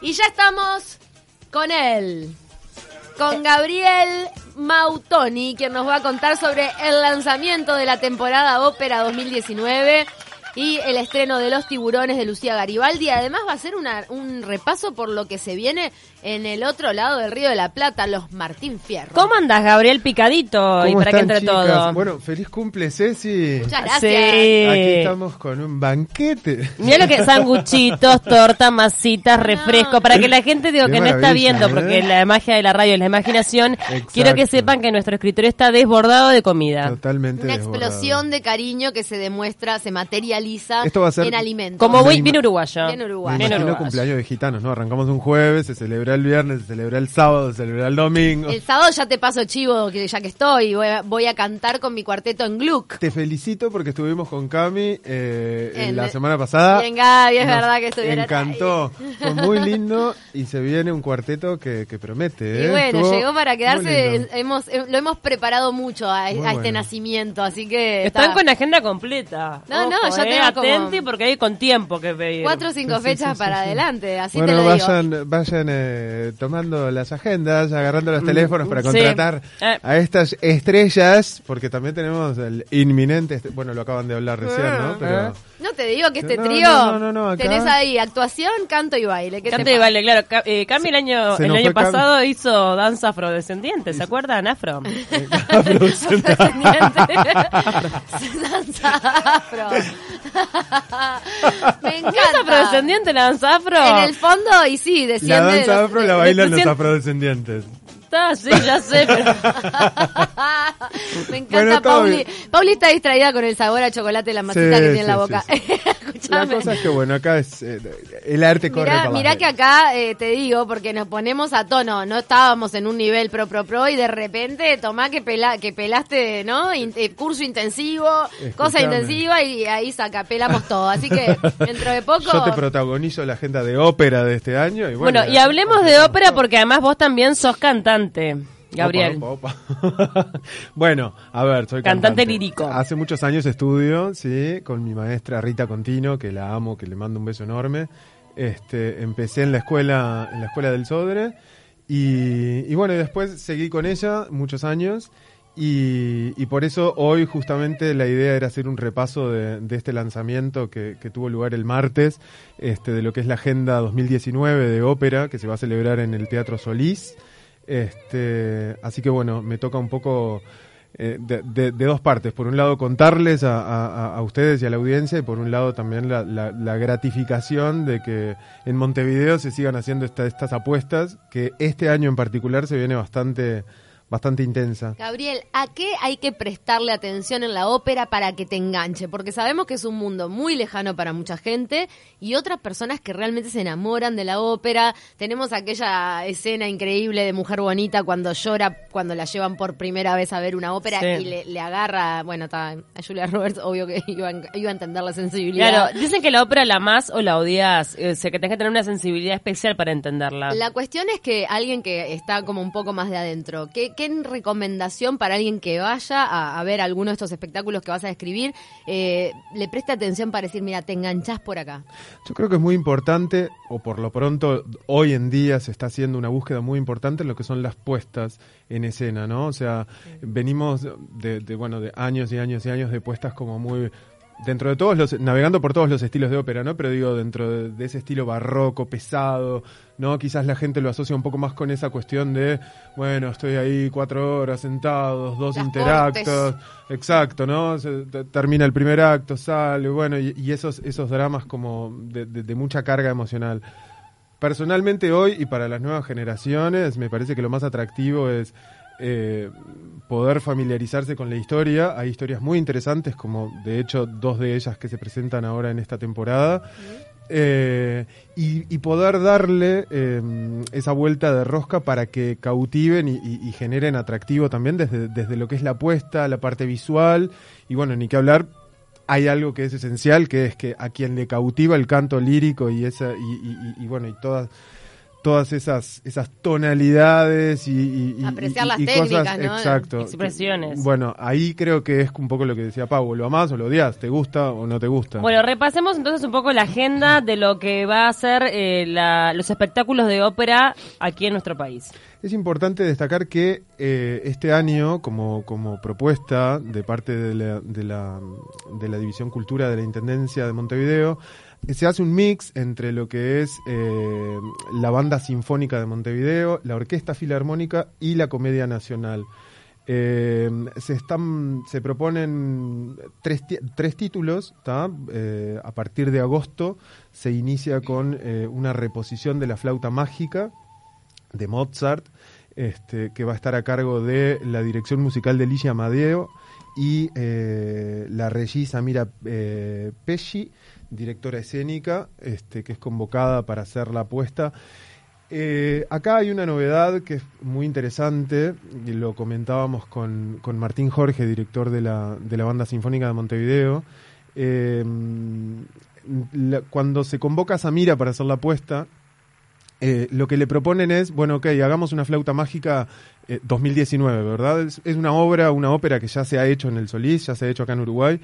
Y ya estamos con él, con Gabriel Mautoni, quien nos va a contar sobre el lanzamiento de la temporada Ópera 2019 y el estreno de Los Tiburones de Lucía Garibaldi. Además va a ser una, un repaso por lo que se viene en el otro lado del Río de la Plata, los Martín Fierro. ¿Cómo andas, Gabriel Picadito? Y ¿Cómo para que entre chicas? todo. Bueno, feliz cumple, Ceci. Muchas gracias. Sí. Aquí estamos con un banquete. Mira lo que sanguchitos, torta, masitas, refresco, para que la gente digo Qué que no está viendo, ¿eh? porque la magia de la radio es la imaginación. Exacto. Quiero que sepan que nuestro escritorio está desbordado de comida. Totalmente Una desbordado. explosión de cariño que se demuestra, se materializa Esto va a ser en alimentos. Como ima- bien uruguayo. Bien uruguayo. Me Bien imagino uruguayo. cumpleaños de gitanos, ¿no? Arrancamos un jueves, se celebra el viernes, se celebra el sábado, se celebra el domingo. El sábado ya te paso chivo, que ya que estoy, voy a, voy a cantar con mi cuarteto en Gluck. Te felicito porque estuvimos con Cami eh, en la semana pasada. Bien, Gaby, es verdad que estuvieron encantó. Fue muy lindo y se viene un cuarteto que, que promete. Y ¿eh? bueno, Estuvo llegó para quedarse, hemos, eh, lo hemos preparado mucho a, este nacimiento, así que... Están está- con agenda completa. No, no, eh, tengo atenti porque hay con tiempo que pedir. Cuatro o cinco Sí, fechas sí, sí, para sí. adelante, así bueno, te lo digo. vayan, vayan eh, tomando las agendas, agarrando los teléfonos para sí. contratar Eh. a estas estrellas, porque también tenemos el inminente, bueno, lo acaban de hablar recién. ¿no? Pero Eh. No te digo que este No, trío no, no, no, no, acá- tenés ahí actuación, canto y baile. ¿qué te Cante y vale, claro. Eh, Cami el año, el año pasado hizo danza afrodescendiente, ¿se acuerdan? Afro. Descendiente. Danza afro. Me ¿No es encanta. afrodescendiente la danza afro? En el fondo, y sí, desciende. la danza afro de- la bailan los afrodescendientes. Está, sí, ya sé, pero... Me encanta Bueno, Pauli. bien. Pauli está distraída con el sabor a chocolate y la masita Sí, que tiene en la boca. sí, La cosa es que, bueno, acá es eh, el arte corre Mirá, para mirá que acá eh, te digo, porque nos ponemos a tono, no estábamos en un nivel pro pro pro y de repente tomá que pela, que pelaste, ¿no? In- eh, curso intensivo, cosa intensiva y ahí saca, pelamos todo. Así que dentro de poco. Yo te protagonizo la agenda de ópera de este año. Y bueno, Bueno, y hablemos de ópera porque además vos también sos cantante, Gabriel. Opa, opa, opa. bueno, a ver, soy Cantante cantante. lírico. Hace muchos años estudio, sí, con mi maestra Rita Contino, que la amo, que le mando un beso enorme. Este, empecé en la escuela, en la escuela del Sodre, y, y bueno, después seguí con ella muchos años. Y, y por eso hoy justamente la idea era hacer un repaso de, de este lanzamiento que, que tuvo lugar el martes, este, de lo que es la Agenda 2019 de ópera, que se va a celebrar en el Teatro Solís. Este, así que bueno, me toca un poco eh, de, de- dos partes. Por un lado, contarles a, a- a ustedes y a la audiencia, y por un lado también la, la- la gratificación de que en Montevideo se sigan haciendo esta- estas apuestas, que este año en particular se viene bastante, bastante intensa. Gabriel, ¿a qué hay que prestarle atención en la ópera para que te enganche? Porque sabemos que es un mundo muy lejano para mucha gente y otras personas que realmente se enamoran de la ópera. Tenemos aquella escena increíble de Mujer Bonita cuando llora cuando la llevan por primera vez a ver una ópera Sí. y le, le agarra, bueno, está, a Julia Roberts, obvio que iba, a- iba a entender la sensibilidad. Claro, dicen que la ópera la más o la odias, o sea, que tenés que tener una sensibilidad especial para entenderla. La cuestión es que alguien que está como un poco más de adentro, ¿qué, qué recomendación para alguien que vaya a, a ver alguno de estos espectáculos que vas a describir, eh, le preste atención para decir, mira, te enganchás por acá? Yo creo que es muy importante, o por lo pronto hoy en día se está haciendo una búsqueda muy importante en lo que son las puestas en escena, ¿no? O sea, venimos de, de, bueno, de años y años y años de puestas como muy dentro de todos los navegando por todos los estilos de ópera, ¿no? Pero digo dentro de, de ese estilo barroco, pesado, ¿no? Quizás la gente lo asocia un poco más con esa cuestión de, bueno, estoy ahí cuatro horas sentados, dos Las interactos, exacto, ¿no? Se- te- termina el primer acto, sale, bueno, y, y esos esos dramas como de, de- de mucha carga emocional. Personalmente hoy y para las nuevas generaciones me parece que lo más atractivo es eh, poder familiarizarse con la historia. Hay historias muy interesantes, como de hecho dos de ellas que se presentan ahora en esta temporada. Eh, y, y poder darle eh, esa vuelta de rosca para que cautiven y, generen atractivo también desde, desde lo que es la apuesta, la parte visual. Y bueno, ni que hablar, hay algo que es esencial, que es que a quien le cautiva el canto lírico y esa y bueno y todas todas esas esas tonalidades y, y- y- Apreciar y- las y técnicas, cosas, ¿no? exacto. Expresiones. Bueno, ahí creo que es un poco lo que decía Pau, lo amás o lo odias, te gusta o no te gusta. Bueno, repasemos entonces un poco la agenda de lo que va a ser eh, la- los espectáculos de ópera aquí en nuestro país. Es importante destacar que eh, este año, como, como propuesta de parte de la, de, la, de la División Cultura de la Intendencia de Montevideo, se hace un mix entre lo que es eh, la Banda Sinfónica de Montevideo, la Orquesta Filarmónica y la Comedia Nacional. Eh, se están se proponen tres, tres títulos. Eh, a partir de agosto se inicia con una reposición de la flauta mágica de Mozart, este, que va a estar a cargo de la dirección musical de Ligia Amadeo y eh, la Regí Samira eh, Pesci, directora escénica, este, que es convocada para hacer la apuesta. Eh, acá hay una novedad que es muy interesante, y lo comentábamos con, con Martín Jorge, director de la, de la Banda Sinfónica de Montevideo. Eh, cuando se convoca a Samira para hacer la apuesta, eh, lo que le proponen es, bueno, ok, hagamos una flauta mágica eh, 2019, ¿verdad? Es, una obra, una ópera que ya se ha hecho en el Solís, ya se ha hecho acá en Uruguay,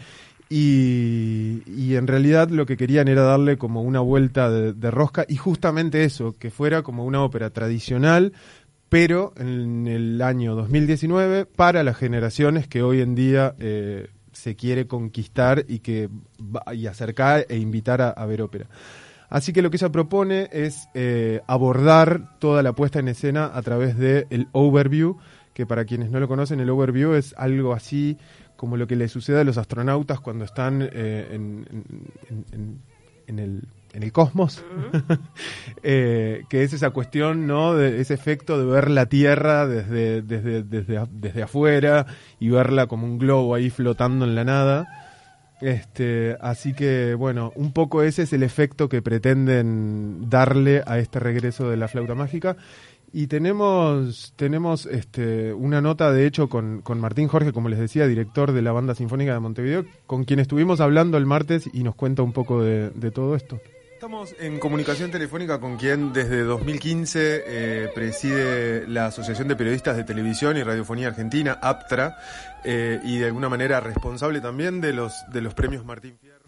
y, y en realidad lo que querían era darle como una vuelta de, rosca, y justamente eso, que fuera como una ópera tradicional, pero en el año 2019 para las generaciones que hoy en día eh, se quiere conquistar y que y acercar e invitar a ver ópera. Así que lo que ella propone es eh, abordar toda la puesta en escena a través del el overview, que para quienes no lo conocen, el overview es algo así como lo que le sucede a los astronautas cuando están eh, en, en- en- en el, en el cosmos, Eh, que es esa cuestión, ¿no? De ese efecto de ver la Tierra desde, desde, desde, desde afuera y verla como un globo ahí flotando en la nada. Este, así que bueno, un poco ese es el efecto que pretenden darle a este regreso de la flauta mágica. Y tenemos, tenemos este, una nota, de hecho, con, con Martín Jorge, como les decía, director de la Banda Sinfónica de Montevideo, con quien estuvimos hablando el martes y nos cuenta un poco de, de todo esto. Estamos en comunicación telefónica con quien desde 2015 eh, preside la Asociación de Periodistas de Televisión y Radiofonía Argentina, APTRA, eh, y de alguna manera responsable también de los, de los premios Martín Fierro.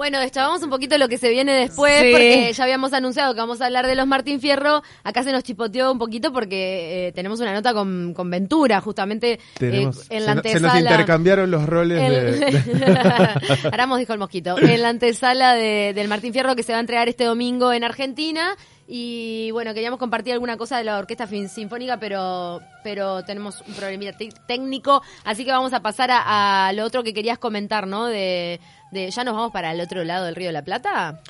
Bueno, deschavamos un poquito lo que se viene después, Sí. porque ya habíamos anunciado que vamos a hablar de los Martín Fierro. Acá se nos chipoteó un poquito porque eh, tenemos una nota con, con Ventura, justamente eh, Tenemos- en la se, no- se antesala. nos intercambiaron los roles de, El- Aramos dijo el mosquito. En la antesala de- del Martín Fierro que se va a entregar este domingo en Argentina. Y bueno, queríamos compartir alguna cosa de la Orquesta Fin- Sinfónica, pero, pero tenemos un problemita técnico. Así que vamos a pasar a, a lo otro que querías comentar, ¿no? De, de ya nos vamos para el otro lado del Río de la Plata.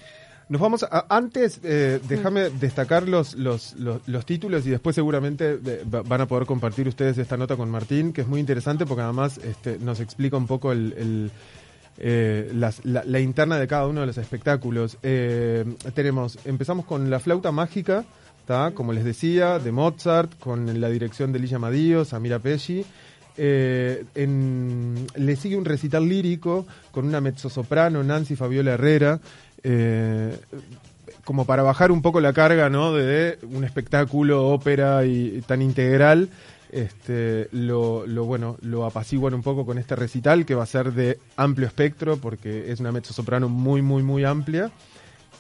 Nos vamos a, antes, eh, déjame destacar los, los, los, los títulos y después seguramente eh, va- van a poder compartir ustedes esta nota con Martín, que es muy interesante porque además este, nos explica un poco el, el, eh, las- la, la interna de cada uno de los espectáculos. Eh, tenemos, empezamos con la flauta mágica, ¿tá? como les decía, de Mozart, con la dirección de Ligia Madío, Samira Pesci. Eh, le sigue un recital lírico con una mezzosoprano, Nancy Fabiola Herrera, eh, como para bajar un poco la carga ¿no? de un espectáculo, ópera y, y tan integral. Este, lo, lo bueno, lo apaciguan un poco con este recital que va a ser de amplio espectro porque es una mezzosoprano muy, muy, muy amplia.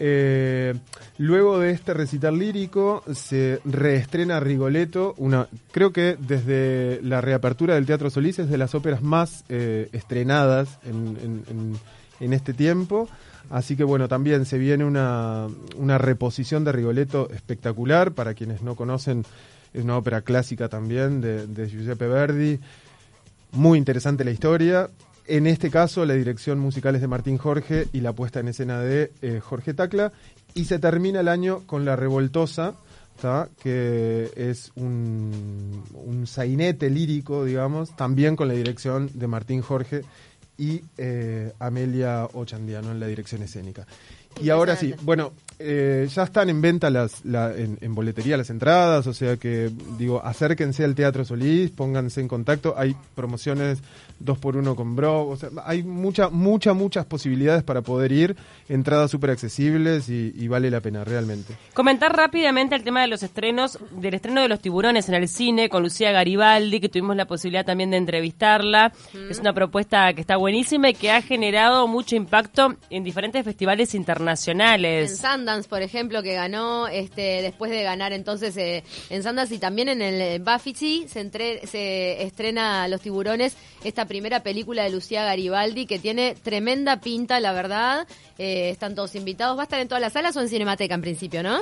Eh, luego de este recital lírico se reestrena Rigoletto, una, creo que desde la reapertura del Teatro Solís es de las óperas más eh, estrenadas en, este tiempo. Así que bueno, también se viene una, reposición de Rigoletto espectacular. Para quienes no conocen, es una ópera clásica también de Giuseppe Verdi. Muy interesante la historia. En este caso, la dirección musical es de Martín Jorge y la puesta en escena de eh, Jorge Tacla. Y se termina el año con La Revoltosa, que es un, un sainete lírico, digamos, también con la dirección de Martín Jorge y eh, Amelia Ochandiano en la dirección escénica. Y ahora sí, bueno, eh, ya están en venta las, la- en, en boletería las entradas, o sea que, digo, acérquense al Teatro Solís, pónganse en contacto, hay promociones dos por uno con Bro, o sea, hay mucha, mucha, muchas posibilidades para poder ir, entradas súper accesibles y, y vale la pena, realmente. Comentar rápidamente el tema de los estrenos, del estreno de los tiburones en el cine con Lucía Garibaldi, que tuvimos la posibilidad también de entrevistarla. Es una propuesta que está buenísima y que ha generado mucho impacto en diferentes festivales En internacionales. Sundance, por ejemplo, que ganó este después de ganar entonces eh, en Sundance y también en el entre- se estrena Los Tiburones, esta primera película de Lucía Garibaldi que tiene tremenda pinta, la verdad. Eh, están todos invitados. ¿Va a estar en todas las salas o en Cinemateca en principio, no?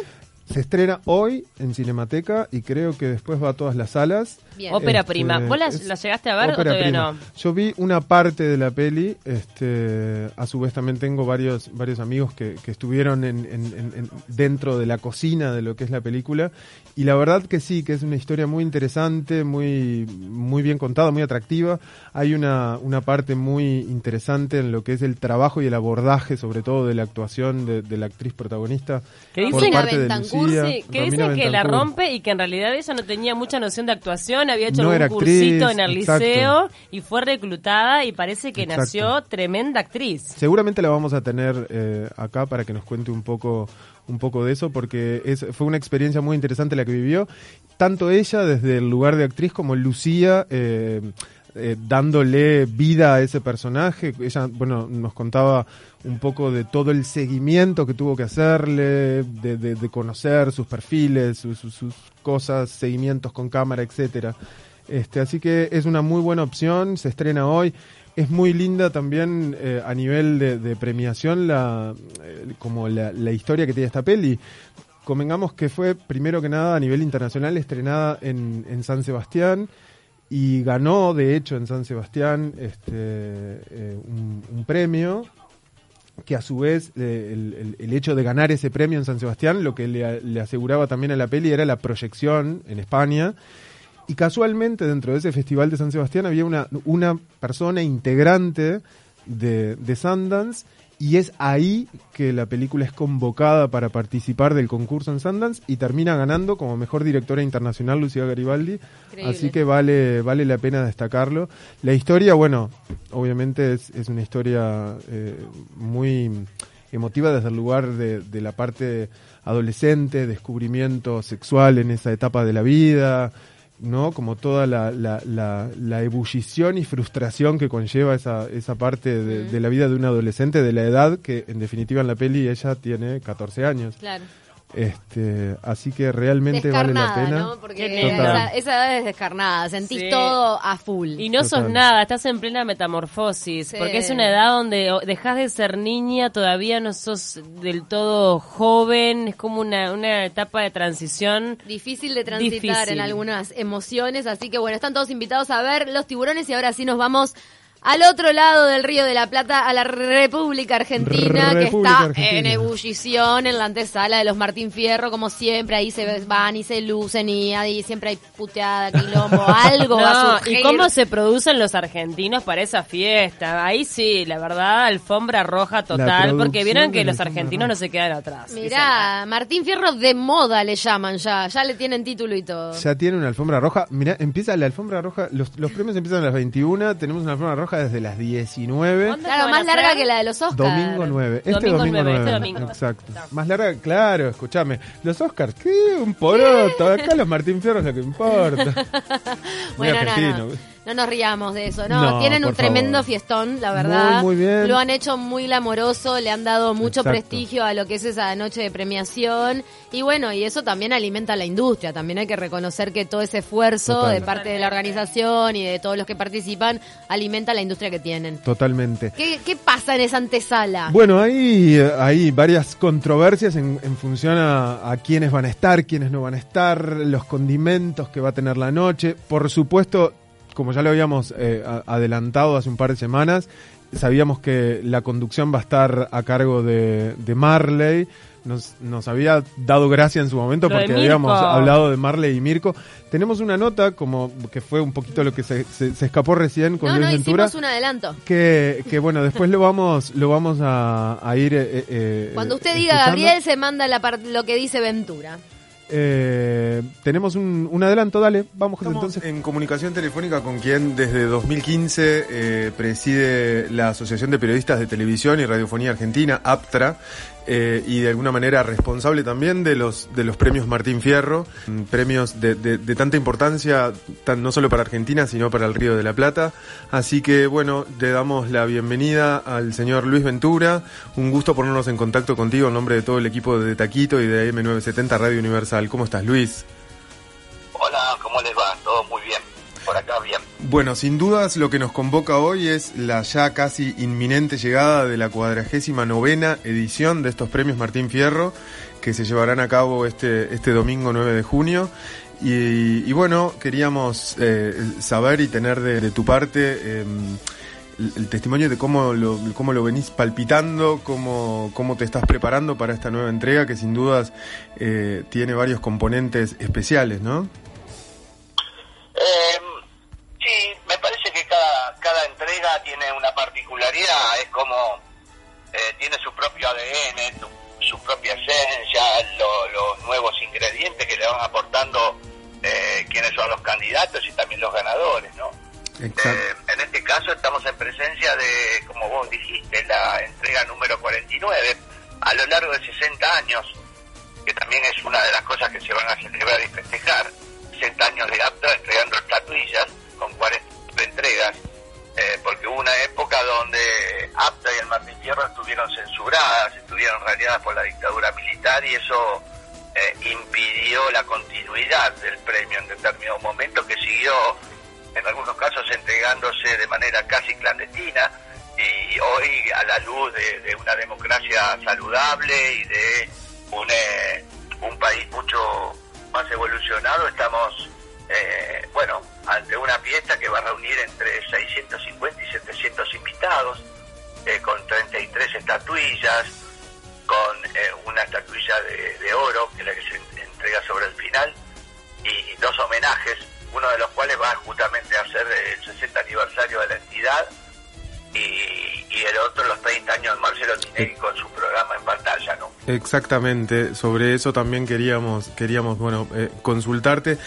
Se estrena hoy en Cinemateca y creo que después va a todas las salas. Bien. Ópera Este, prima. ¿Vos la, llegaste a ver o ópera todavía prima. no? Yo vi una parte de la peli, este, a su vez también tengo varios, varios amigos que, que estuvieron en, en- en- en- dentro de la cocina de lo que es la película y la verdad que sí, que es una historia muy interesante, muy, muy bien contada, muy atractiva. Hay una, una parte muy interesante en lo que es el trabajo y el abordaje, sobre todo de la actuación de, de la actriz protagonista. Que por dicen- parte de Que Romina dicen que la rompe y que en realidad ella no tenía mucha noción de actuación, había hecho No un cursito actriz, en el exacto. liceo y fue reclutada y parece que Exacto. nació tremenda actriz. Seguramente la vamos a tener eh, acá para que nos cuente un poco un poco de eso porque es, fue una experiencia muy interesante la que vivió tanto ella desde el lugar de actriz como Lucía eh, eh, dándole vida a ese personaje ella bueno nos contaba un poco de todo el seguimiento que tuvo que hacerle de, conocer sus perfiles sus, cosas seguimientos con cámara etcétera este, así que es una muy buena opción, se estrena hoy. Es muy linda también eh, a nivel de, premiación la, eh, como la, la historia que tiene esta peli. Convengamos que fue primero que nada a nivel internacional estrenada en, en San Sebastián y ganó de hecho en San Sebastián este, eh, un, premio que a su vez eh, el, el- el hecho de ganar ese premio en San Sebastián lo que le, le aseguraba también a la peli era la proyección en España. Y casualmente dentro de ese festival de San Sebastián había una, una persona integrante de, de Sundance y es ahí que la película es convocada para participar del concurso en Sundance y termina ganando como mejor directora internacional Lucía Garibaldi. Increíble. Así que vale, vale la pena destacarlo. La historia, bueno, obviamente es, es una historia eh, muy emotiva desde el lugar de, de la parte adolescente, descubrimiento sexual en esa etapa de la vida, ¿no? Como toda la, la, la, la ebullición y frustración que conlleva esa, esa parte de, de la vida de un adolescente, de la edad, que en definitiva en la peli ella tiene 14 años. Claro. Este, así que realmente vale la pena. ¿no? Porque esa, esa edad es descarnada, sentís Sí. todo a full. Y no sos nada, estás en plena metamorfosis, Sí. porque es una edad donde dejás de ser niña, todavía no sos del todo joven, es como una, una etapa de transición. Difícil de transitar Difícil. en algunas emociones, así que bueno, están todos invitados a ver Los Tiburones y ahora sí nos vamos al otro lado del Río de la Plata, a la República Argentina, que está Argentina. en ebullición en la antesala de los Martín Fierro, como siempre, ahí se van y se lucen y ahí siempre hay puteada, quilombo, algo va a surgir. ¿Y cómo se producen los argentinos para esa fiesta? Ahí sí, la verdad, alfombra roja total, porque vieron que los argentinos no se quedan atrás. Mirá, Martín Fierro de moda le llaman ya, ya le tienen título y todo. Ya tiene una alfombra roja. Mirá, empieza la alfombra roja. Los, los premios empiezan a las 21. Tenemos una alfombra roja desde las 19. ¿Cuándo? Claro, más larga que la de los Oscars. Domingo 9. Este Domingo domingo, 9, 9. este domingo. Exacto. Más larga, claro, escúchame. Los Oscars, ¿qué? Un poroto. Acá los Martín Fierro es lo que importa. Muy Bueno, no, argentino. no. No nos riamos de eso, no. No, Tienen un tremendo favor. fiestón, la verdad. Muy, muy bien. Lo han hecho muy glamoroso, le han dado mucho Exacto. prestigio a lo que es esa noche de premiación. Y bueno, y eso también alimenta a la industria. También hay que reconocer que todo ese esfuerzo Total. de parte de la organización y de todos los que participan alimenta a la industria que tienen. Totalmente. ¿Qué, qué pasa en esa antesala? Bueno, hay, hay varias controversias en, en función a, a quiénes van a estar, quiénes no van a estar, los condimentos que va a tener la noche. Por supuesto, como ya lo habíamos eh, a- adelantado hace un par de semanas, sabíamos que la conducción va a estar a cargo de, de Marley. Nos, nos había dado gracia en su momento Lo porque Mirko. habíamos hablado de Marley y Mirko. Tenemos una nota, como que fue un poquito lo que se, se- se escapó recién con No, Luis no, Ventura. hicimos un adelanto. Que, que bueno, después lo vamos, lo vamos a, a ir. eh, eh, Cuando usted eh, diga escuchando. Gabriel, se manda la lo que dice Ventura. Eh, tenemos un, un adelanto, dale, vamos Estamos entonces. en comunicación telefónica con quien desde 2015 eh, preside la Asociación de Periodistas de Televisión y Radiofonía Argentina, APTRA, eh, y de alguna manera responsable también de los, de los premios Martín Fierro, mm, premios de, de- tanta importancia, tan, no solo para Argentina, sino para el Río de la Plata. Así que bueno, le damos la bienvenida al señor Luis Ventura. Un gusto ponernos en contacto contigo en nombre de todo el equipo de Taquito y de AM970 Radio Universal. ¿Cómo estás, Luis? Hola, ¿cómo les va? Todo muy bien. Por acá bien. Bueno, sin dudas lo que nos convoca hoy es la ya casi inminente llegada de la cuadragésima novena edición de estos premios Martín Fierro que se llevarán a cabo este, este domingo 9 de junio. Y, bueno, queríamos eh, saber y tener de, tu parte eh, el, el testimonio de cómo lo, cómo lo venís palpitando, cómo, cómo te estás preparando para esta nueva entrega que sin dudas eh, tiene varios componentes especiales, ¿no? Propio ADN, tu- su propia esencia, lo- los nuevos ingredientes que le van aportando eh, quienes son los candidatos y también los ganadores, ¿no? Eh, en este caso estamos en presencia de, como vos dijiste, la entrega número 49, a lo largo de 60 años, que también es una de las cosas que se van a celebrar y festejar, 60 años de APTA entregando estatuillas con 40 entregas, eh, porque hubo una época donde APTA y el Martín Fierro estuvieron censuradas, estuvieron radiadas por la dictadura militar y eso eh, impidió la continuidad del premio en determinado momento que siguió en algunos casos entregándose de manera casi clandestina y hoy a la luz de, de una democracia saludable y de un, eh, un país mucho más evolucionado estamos eh, bueno ante una fiesta que va a reunir entre 650 y 700 invitados eh, con 33 estatuillas con eh, una estatuilla de, oro que es la que se en- entrega sobre el final y dos homenajes, uno de los cuales va justamente a ser el 60 aniversario de la entidad y, y el otro los 30 años de Marcelo Tinelli con su programa en pantalla, ¿no? Exactamente, sobre eso también queríamos, queríamos bueno, eh, consultarte.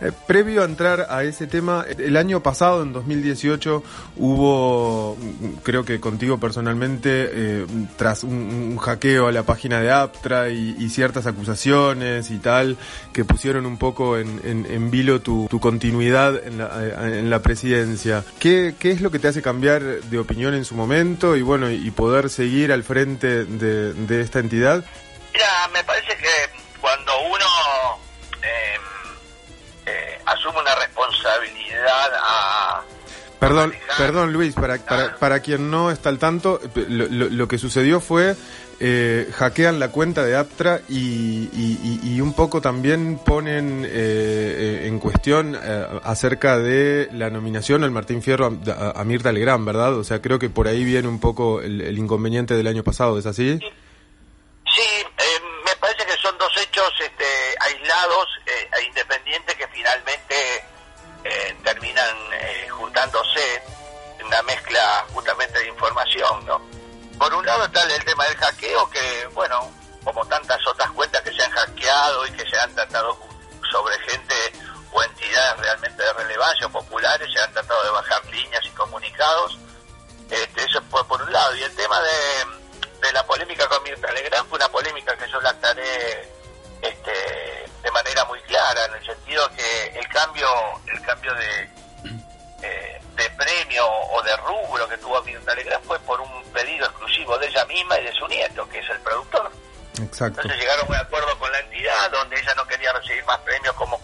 Eh, previo a entrar a ese tema, el año pasado, en 2018, hubo, creo que contigo personalmente, eh, tras un, un hackeo a la página de Aptra y, ciertas acusaciones y tal, que pusieron un poco en, en, en vilo tu, tu continuidad en la, eh, en la presidencia. ¿Qué, ¿Qué es lo que te hace cambiar de opinión en su momento y bueno, y poder seguir al frente de, de esta entidad? Mira, me parece que cuando uno asume una responsabilidad a... Perdón, perdón Luis, para, para, para quien no está al tanto, lo, lo- lo que sucedió fue eh, hackean la cuenta de Aptra y, y- un poco también ponen eh, eh, en cuestión eh, acerca de la nominación al Martín Fierro a, a- a Mirta Legrand, ¿verdad? O sea, creo que por ahí viene un poco el, el inconveniente del año pasado, ¿es así? Sí, una mezcla justamente de información, ¿no? Por un lado está el tema del hackeo, que, bueno, como tantas otras cuentas que se han hackeado y que se han tratado sobre gente o entidades realmente de relevancia o populares, se han tratado de bajar líneas y comunicados. Este, eso fue por un lado. Y el tema de, de la polémica con Mirta Legrand fue una polémica que yo la aclaré este, de manera muy clara, en el sentido que el cambio, el cambio de, o de rubro que tuvo Mirta Legrand fue por un pedido exclusivo de ella misma y de su nieto, que es el productor. Exacto. Entonces llegaron a un acuerdo con la entidad donde ella no quería recibir más premios como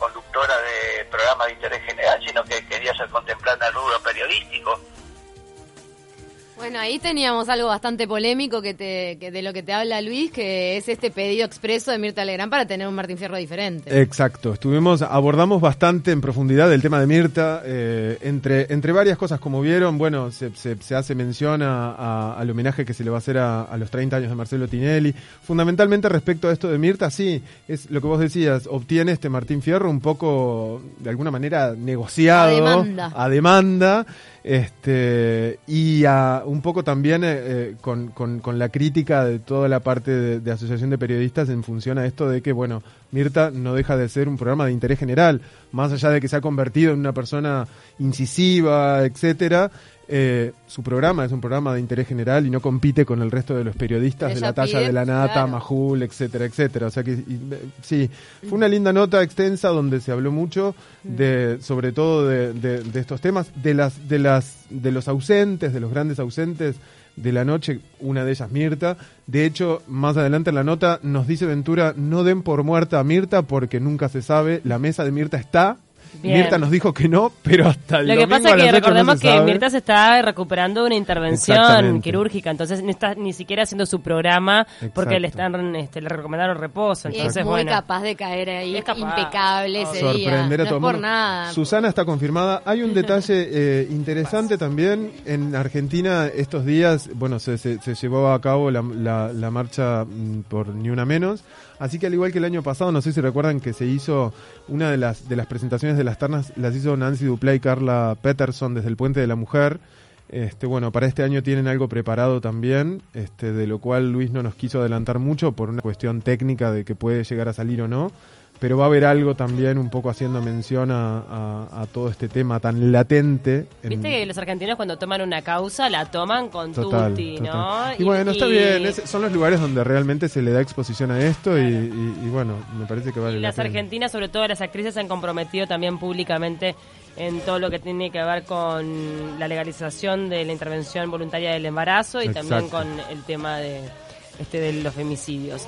Bueno, ahí teníamos algo bastante polémico que te, que de lo que te habla Luis, que es este pedido expreso de Mirta Legrand para tener un Martín Fierro diferente. Exacto, estuvimos, abordamos bastante en profundidad el tema de Mirta, eh, entre, entre varias cosas, como vieron, bueno, se, se, se hace mención a, a- al homenaje que se le va a hacer a, a los 30 años de Marcelo Tinelli. Fundamentalmente respecto a esto de Mirta, sí, es lo que vos decías, obtiene este Martín Fierro un poco, de alguna manera, negociado. A demanda. A demanda. Este, y a, un poco también eh, eh, con, con- con la crítica de toda la parte de, de Asociación de Periodistas en función a esto de que, bueno, Mirta no deja de ser un programa de interés general, más allá de que se ha convertido en una persona incisiva, etcétera. eh, su programa es un programa de interés general y no compite con el resto de los periodistas de la talla pide, de la Nata, claro. Majul, etcétera, etcétera. O sea que y, eh, sí, fue una linda nota extensa donde se habló mucho de, sobre todo de, de- de estos temas, de las, de las, de los ausentes, de los grandes ausentes de la noche, una de ellas Mirta. De hecho, más adelante en la nota nos dice Ventura, no den por muerta a Mirta porque nunca se sabe, la mesa de Mirta está. Bien. Mirta nos dijo que no, pero hasta el Lo que pasa es que no recordemos que. Mirta se está recuperando de una intervención quirúrgica, entonces no está ni siquiera haciendo su programa porque Exacto. le están este, le recomendaron reposo. Entonces, es muy bueno. capaz de caer ahí Es capaz. impecable ese día. sorprender a No es por nada. Susana está confirmada. Hay un detalle eh, interesante también. En Argentina estos días, bueno, se, se, se llevó a cabo la, la, la marcha mm, por Ni Una Menos. Así que al igual que el año pasado, no sé si recuerdan que se hizo una de las, de las presentaciones de las ternas, las hizo Nancy Duplay y Carla Peterson desde el Puente de la Mujer. Este, bueno, para este año tienen algo preparado también, este, de lo cual Luis no nos quiso adelantar mucho por una cuestión técnica de que puede llegar a salir o no, pero va a haber algo también un poco haciendo mención a, a- a todo este tema tan latente. en- Viste que los argentinos cuando toman una causa la toman con Total, tutti, total. ¿no? Y, bueno, está bien, es- son los lugares donde realmente se le da exposición a esto y, y- y bueno, me parece que vale Y la las argentinas, sobre todo las actrices, se han comprometido también públicamente en todo lo que tiene que ver con la legalización de la intervención voluntaria del embarazo y también con el tema de este de los femicidios.